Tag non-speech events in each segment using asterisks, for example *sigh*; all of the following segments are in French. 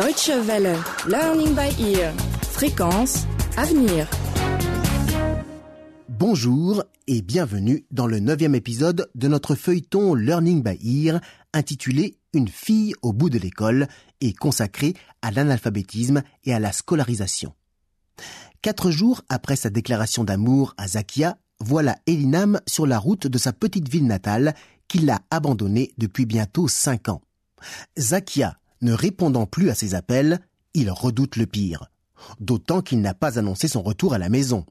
Deutsche Welle. Learning by ear. Fréquence. Avenir. Bonjour et bienvenue dans le neuvième épisode de notre feuilleton Learning by Ear intitulé Une fille au bout de l'école et consacré à l'analphabétisme et à la scolarisation. Quatre jours après sa déclaration d'amour à Zakia, voilà Elinam sur la route de sa petite ville natale qu'il a abandonnée depuis bientôt cinq ans. Zakia, ne répondant plus à ses appels, il redoute le pire. D'autant qu'il n'a pas annoncé son retour à la maison.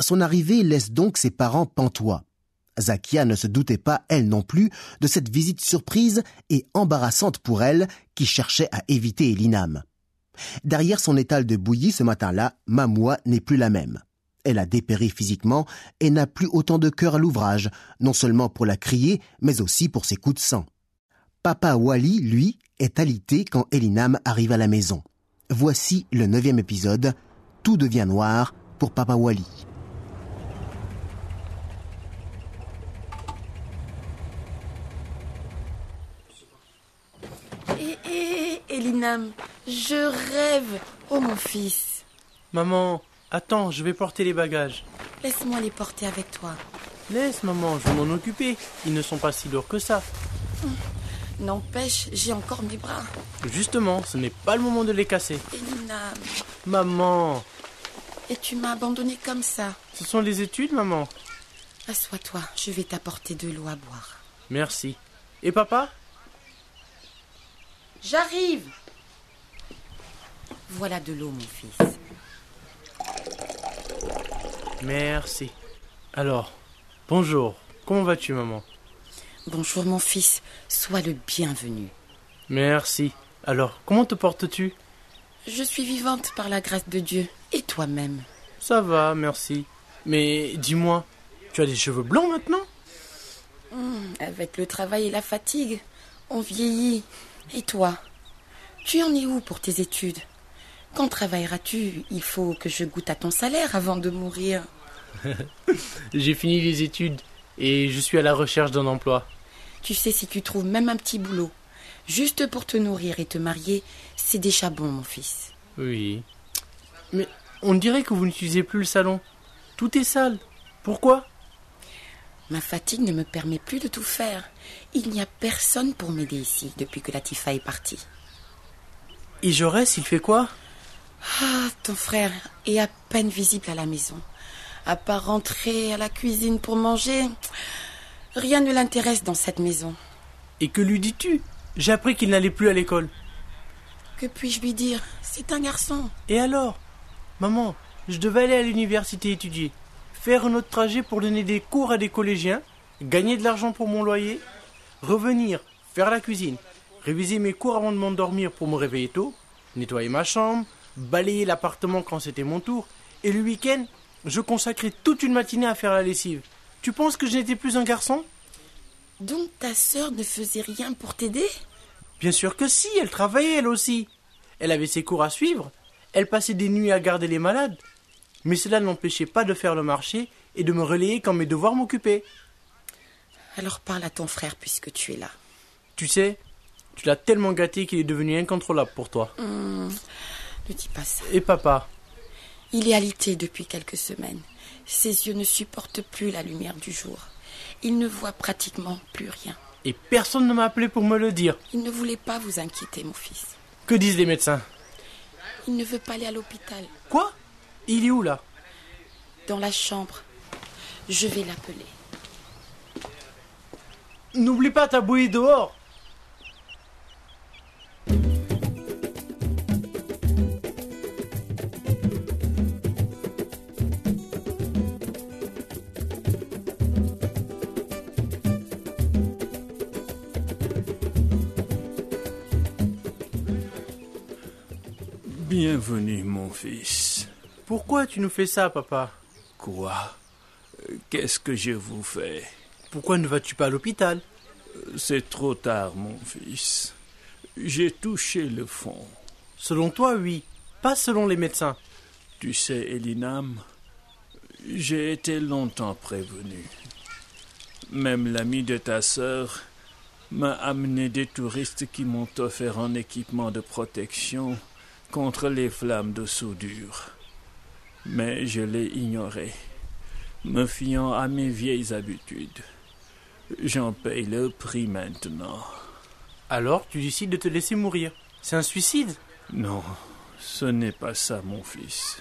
Son arrivée laisse donc ses parents pantois. Zakia ne se doutait pas, elle non plus, de cette visite surprise et embarrassante pour elle qui cherchait à éviter Elinam. Derrière son étal de bouillie ce matin-là, Mamoua n'est plus la même. Elle a dépéri physiquement et n'a plus autant de cœur à l'ouvrage, non seulement pour la crier, mais aussi pour ses coups de sang. Papa Wally, lui, est alité quand Elinam arrive à la maison. Voici le neuvième épisode. Tout devient noir pour Papa Wally. Hé, hé, Elinam, je rêve. Oh mon fils, Maman, attends, je vais porter les bagages. laisse-moi les porter avec toi. Laisse, maman, je vais m'en occuper. Ils ne sont pas si lourds que ça. N'empêche, j'ai encore mes bras. Justement, ce n'est pas le moment de les casser. Maman, et tu m'as abandonné comme ça. ce sont les études, maman. Assois-toi, je vais t'apporter de l'eau à boire. Merci. Et papa? J'arrive Voilà de l'eau, mon fils. Merci. Alors, bonjour. Comment vas-tu, maman? Bonjour, mon fils. Sois le bienvenu. Merci. Alors, comment te portes-tu? Je suis vivante par la grâce de Dieu. Et toi-même? Ça va, merci. Mais dis-moi, tu as des cheveux blancs maintenant? Hum, Avec le travail et la fatigue, on vieillit. Et toi? Tu en es où pour tes études? Quand travailleras-tu? Il faut que je goûte à ton salaire avant de mourir. *laughs* J'ai fini les études et je suis à la recherche d'un emploi. Tu sais, si tu trouves même un petit boulot, juste pour te nourrir et te marier, c'est déjà bon, mon fils. Oui. Mais on dirait que vous n'utilisez plus le salon. Tout est sale. Pourquoi? Ma fatigue ne me permet plus de tout faire. Il n'y a personne pour m'aider ici depuis que Latifa est partie. Et Jaurès, il fait quoi? Ah, ton frère est à peine visible à la maison. À part rentrer à la cuisine pour manger, rien ne l'intéresse dans cette maison. Et que lui dis-tu? J'ai appris qu'il n'allait plus à l'école. Que puis-je lui dire? C'est un garçon. Et alors? Maman, je devais aller à l'université étudier, faire un autre trajet pour donner des cours à des collégiens, gagner de l'argent pour mon loyer, revenir, faire la cuisine, réviser mes cours avant de m'endormir pour me réveiller tôt, nettoyer ma chambre, balayer l'appartement quand c'était mon tour, et le week-end, je consacrais toute une matinée à faire la lessive. Tu penses que je n'étais plus un garçon? Donc ta sœur ne faisait rien pour t'aider? Bien sûr que si, elle travaillait elle aussi. Elle avait ses cours à suivre, elle passait des nuits à garder les malades. Mais cela ne l'empêchait pas de faire le marché et de me relayer quand mes devoirs m'occupaient. Alors parle à ton frère puisque tu es là. Tu sais, tu l'as tellement gâté qu'il est devenu incontrôlable pour toi. Hum, ne dis pas ça. Et papa? Il est alité depuis quelques semaines. Ses yeux ne supportent plus la lumière du jour. Il ne voit pratiquement plus rien. Et personne ne m'a appelé pour me le dire. Il ne voulait pas vous inquiéter, mon fils. Que disent les médecins? Il ne veut pas aller à l'hôpital. Quoi? Il est où là? Dans la chambre. Je vais l'appeler. N'oublie pas ta bouillie dehors Bienvenue, mon fils. Pourquoi tu nous fais ça, papa? Quoi? Qu'est-ce que je vous fais? Pourquoi ne vas-tu pas à l'hôpital? C'est trop tard, mon fils. J'ai touché le fond. Selon toi, oui. Pas selon les médecins. Tu sais, Elinam, j'ai été longtemps prévenu. Même l'ami de ta sœur m'a amené des touristes qui m'ont offert un équipement de protection contre les flammes de soudure. Mais je l'ai ignoré, me fiant à mes vieilles habitudes. J'en paye le prix maintenant. Alors, tu décides de te laisser mourir. C'est un suicide? Non, ce n'est pas ça, mon fils.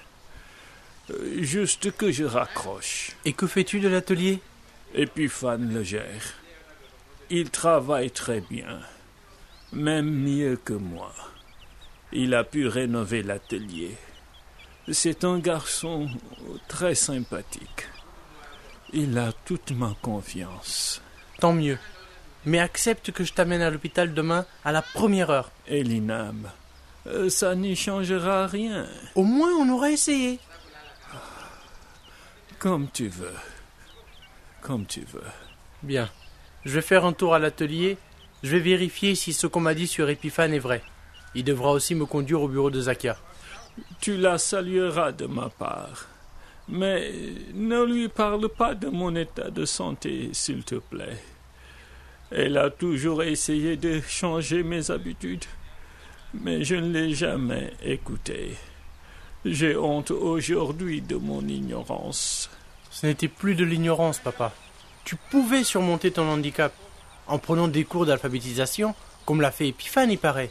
Euh, Juste que je raccroche. Et que fais-tu de l'atelier? Épiphane le gère. Il travaille très bien, même mieux que moi. Il a pu rénover l'atelier. C'est un garçon très sympathique. Il a toute ma confiance. Tant mieux. Mais accepte que je t'amène à l'hôpital demain à la première heure. Elinam, euh, ça n'y changera rien. Au moins, on aura essayé. Comme tu veux. Comme tu veux. Bien. Je vais faire un tour à l'atelier. Je vais vérifier si ce qu'on m'a dit sur Epiphane est vrai. Il devra aussi me conduire au bureau de Zakia. Tu la salueras de ma part. Mais ne lui parle pas de mon état de santé, s'il te plaît. Elle a toujours essayé de changer mes habitudes, mais je ne l'ai jamais écoutée. J'ai honte aujourd'hui de mon ignorance. Ce n'était plus de l'ignorance, papa. Tu pouvais surmonter ton handicap en prenant des cours d'alphabétisation, comme l'a fait Epiphane, il paraît.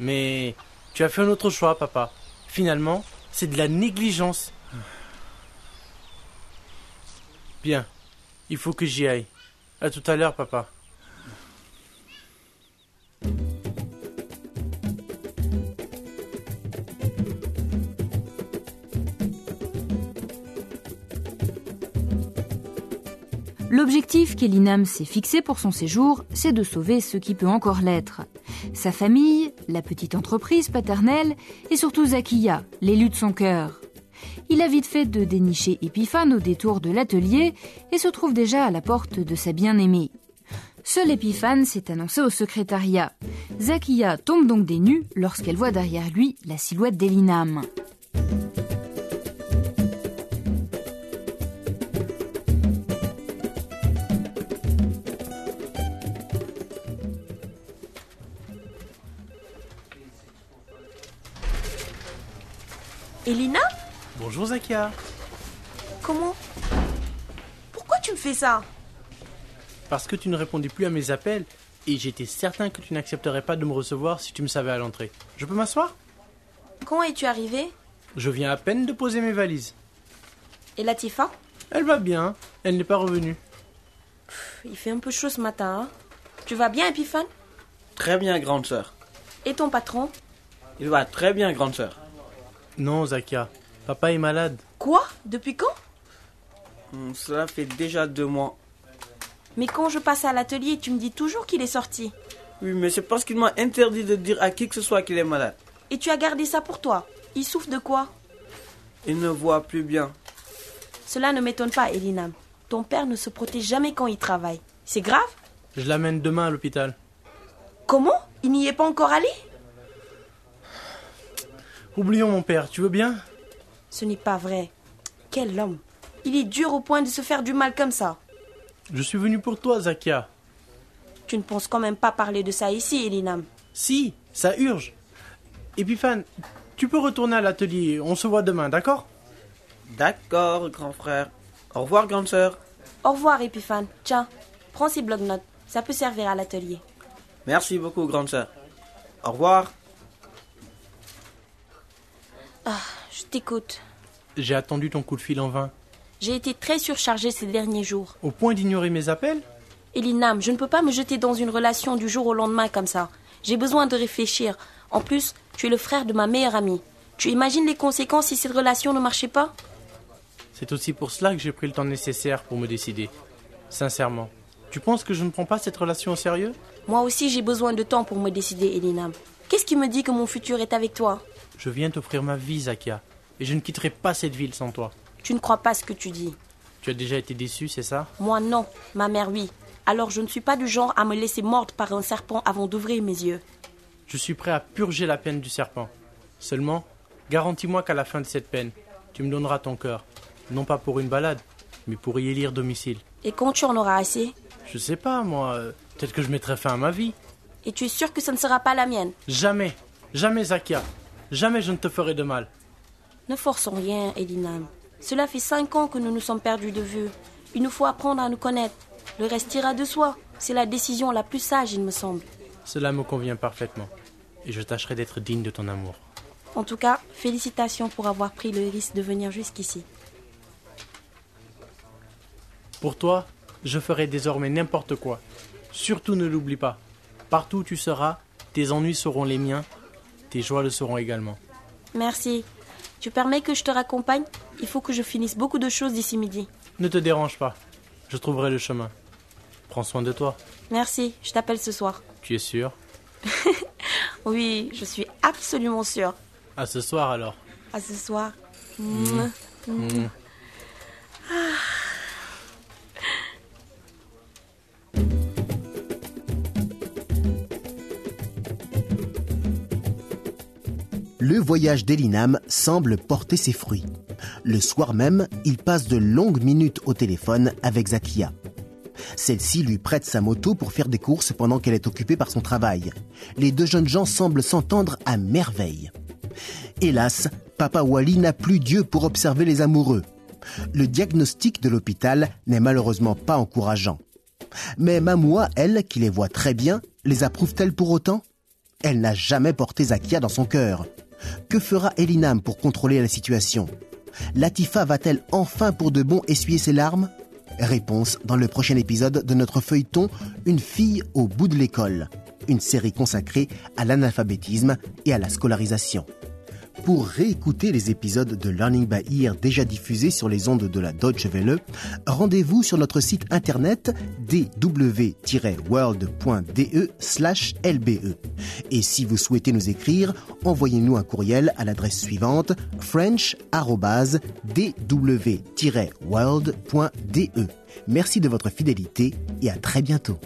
Mais tu as fait un autre choix, papa. Finalement, c'est de la négligence. Bien. Il faut que j'y aille. À tout à l'heure, papa. L'objectif qu'Elinam s'est fixé pour son séjour, c'est de sauver ce qui peut encore l'être. Sa famille, la petite entreprise paternelle et surtout Zakia, l'élu de son cœur. Il a vite fait de dénicher Épiphane au détour de l'atelier et se trouve déjà à la porte de sa bien-aimée. Seul Épiphane s'est annoncé au secrétariat. Zakia tombe donc des nues lorsqu'elle voit derrière lui la silhouette d'Elinam. Elina Bonjour Zakia. Comment Pourquoi tu me fais ça Parce que tu ne répondais plus à mes appels et j'étais certain que tu n'accepterais pas de me recevoir si tu me savais à l'entrée. Je peux m'asseoir Quand es-tu arrivé Je viens à peine de poser mes valises. Et Latifa Elle va bien, elle n'est pas revenue. Il fait un peu chaud ce matin. hein tu vas bien, Epiphane Très bien, grande sœur. Et ton patron Il va très bien, grande sœur. Non, Zakia, papa est malade. Quoi? Depuis quand? Hum, Cela fait déjà deux mois. Mais quand je passe à l'atelier, tu me dis toujours qu'il est sorti. Oui, mais c'est parce qu'il m'a interdit de dire à qui que ce soit qu'il est malade. Et tu as gardé ça pour toi. Il souffre de quoi? Il ne voit plus bien. Cela ne m'étonne pas, Elinam. Ton père ne se protège jamais quand il travaille. C'est grave? Je l'amène demain à l'hôpital. Comment? Il n'y est pas encore allé? Oublions mon père, tu veux bien? Ce n'est pas vrai. Quel homme Il est dur au point de se faire du mal comme ça. Je suis venu pour toi, Zakia. Tu ne penses quand même pas parler de ça ici, Elinam. Si, ça urge. Épiphane, tu peux retourner à l'atelier, on se voit demain, d'accord? D'accord, grand frère. Au revoir, grande sœur. Au revoir, Epiphane. Tiens, prends ces blocs-notes. Ça peut servir à l'atelier. Merci beaucoup, grande sœur. Au revoir. Je t'écoute. J'ai attendu ton coup de fil en vain. J'ai été très surchargée ces derniers jours. Au point d'ignorer mes appels Elinam, je ne peux pas me jeter dans une relation du jour au lendemain comme ça. J'ai besoin de réfléchir. En plus, tu es le frère de ma meilleure amie. Tu imagines les conséquences si cette relation ne marchait pas? C'est aussi pour cela que j'ai pris le temps nécessaire pour me décider. Sincèrement. Tu penses que je ne prends pas cette relation au sérieux? Moi aussi, j'ai besoin de temps pour me décider, Elinam. Qu'est-ce qui me dit que mon futur est avec toi Je viens t'offrir ma vie, Zakia. Et je ne quitterai pas cette ville sans toi. Tu ne crois pas ce que tu dis. Tu as déjà été déçu, c'est ça Moi, non. Ma mère, oui. Alors, je ne suis pas du genre à me laisser mordre par un serpent avant d'ouvrir mes yeux. Je suis prêt à purger la peine du serpent. Seulement, garantis-moi qu'à la fin de cette peine, tu me donneras ton cœur. Non pas pour une balade, mais pour y élire domicile. Et quand tu en auras assez? Je sais pas, moi, euh, Peut-être que je mettrai fin à ma vie. Et tu es sûr que ça ne sera pas la mienne? Jamais, jamais, Zakia. Jamais je ne te ferai de mal. Ne forçons rien, Elinam. Cela fait cinq ans que nous nous sommes perdus de vue. Il nous faut apprendre à nous connaître. Le reste ira de soi. C'est la décision la plus sage, il me semble. Cela me convient parfaitement. Et je tâcherai d'être digne de ton amour. En tout cas, félicitations pour avoir pris le risque de venir jusqu'ici. Pour toi, je ferai désormais n'importe quoi. Surtout ne l'oublie pas. Partout où tu seras, tes ennuis seront les miens, tes joies le seront également. Merci. Tu permets que je te raccompagne? Il faut que je finisse beaucoup de choses d'ici midi. Ne te dérange pas. Je trouverai le chemin. Prends soin de toi. Merci, je t'appelle ce soir. Tu es sûr? *laughs* Oui, je suis absolument sûre. À ce soir alors. À ce soir. Mmh. Mmh. Le voyage d'Elinam semble porter ses fruits. Le soir même, il passe de longues minutes au téléphone avec Zakia. Celle-ci lui prête sa moto pour faire des courses pendant qu'elle est occupée par son travail. Les deux jeunes gens semblent s'entendre à merveille. Hélas, Papa Wally n'a plus Dieu pour observer les amoureux. Le diagnostic de l'hôpital n'est malheureusement pas encourageant. Mais Mamoua, elle, qui les voit très bien, les approuve-t-elle pour autant? Elle n'a jamais porté Zakia dans son cœur. Que fera Elinam pour contrôler la situation? Latifa va-t-elle enfin pour de bon essuyer ses larmes? Réponse dans le prochain épisode de notre feuilleton Une fille au bout de l'école, une série consacrée à l'analphabétisme et à la scolarisation. Pour réécouter les épisodes de Learning by Ear déjà diffusés sur les ondes de la Deutsche Welle, rendez-vous sur notre site internet dw-world.de/lbe. Et si vous souhaitez nous écrire, envoyez-nous un courriel à l'adresse suivante french@dw-world.de. Merci de votre fidélité et à très bientôt.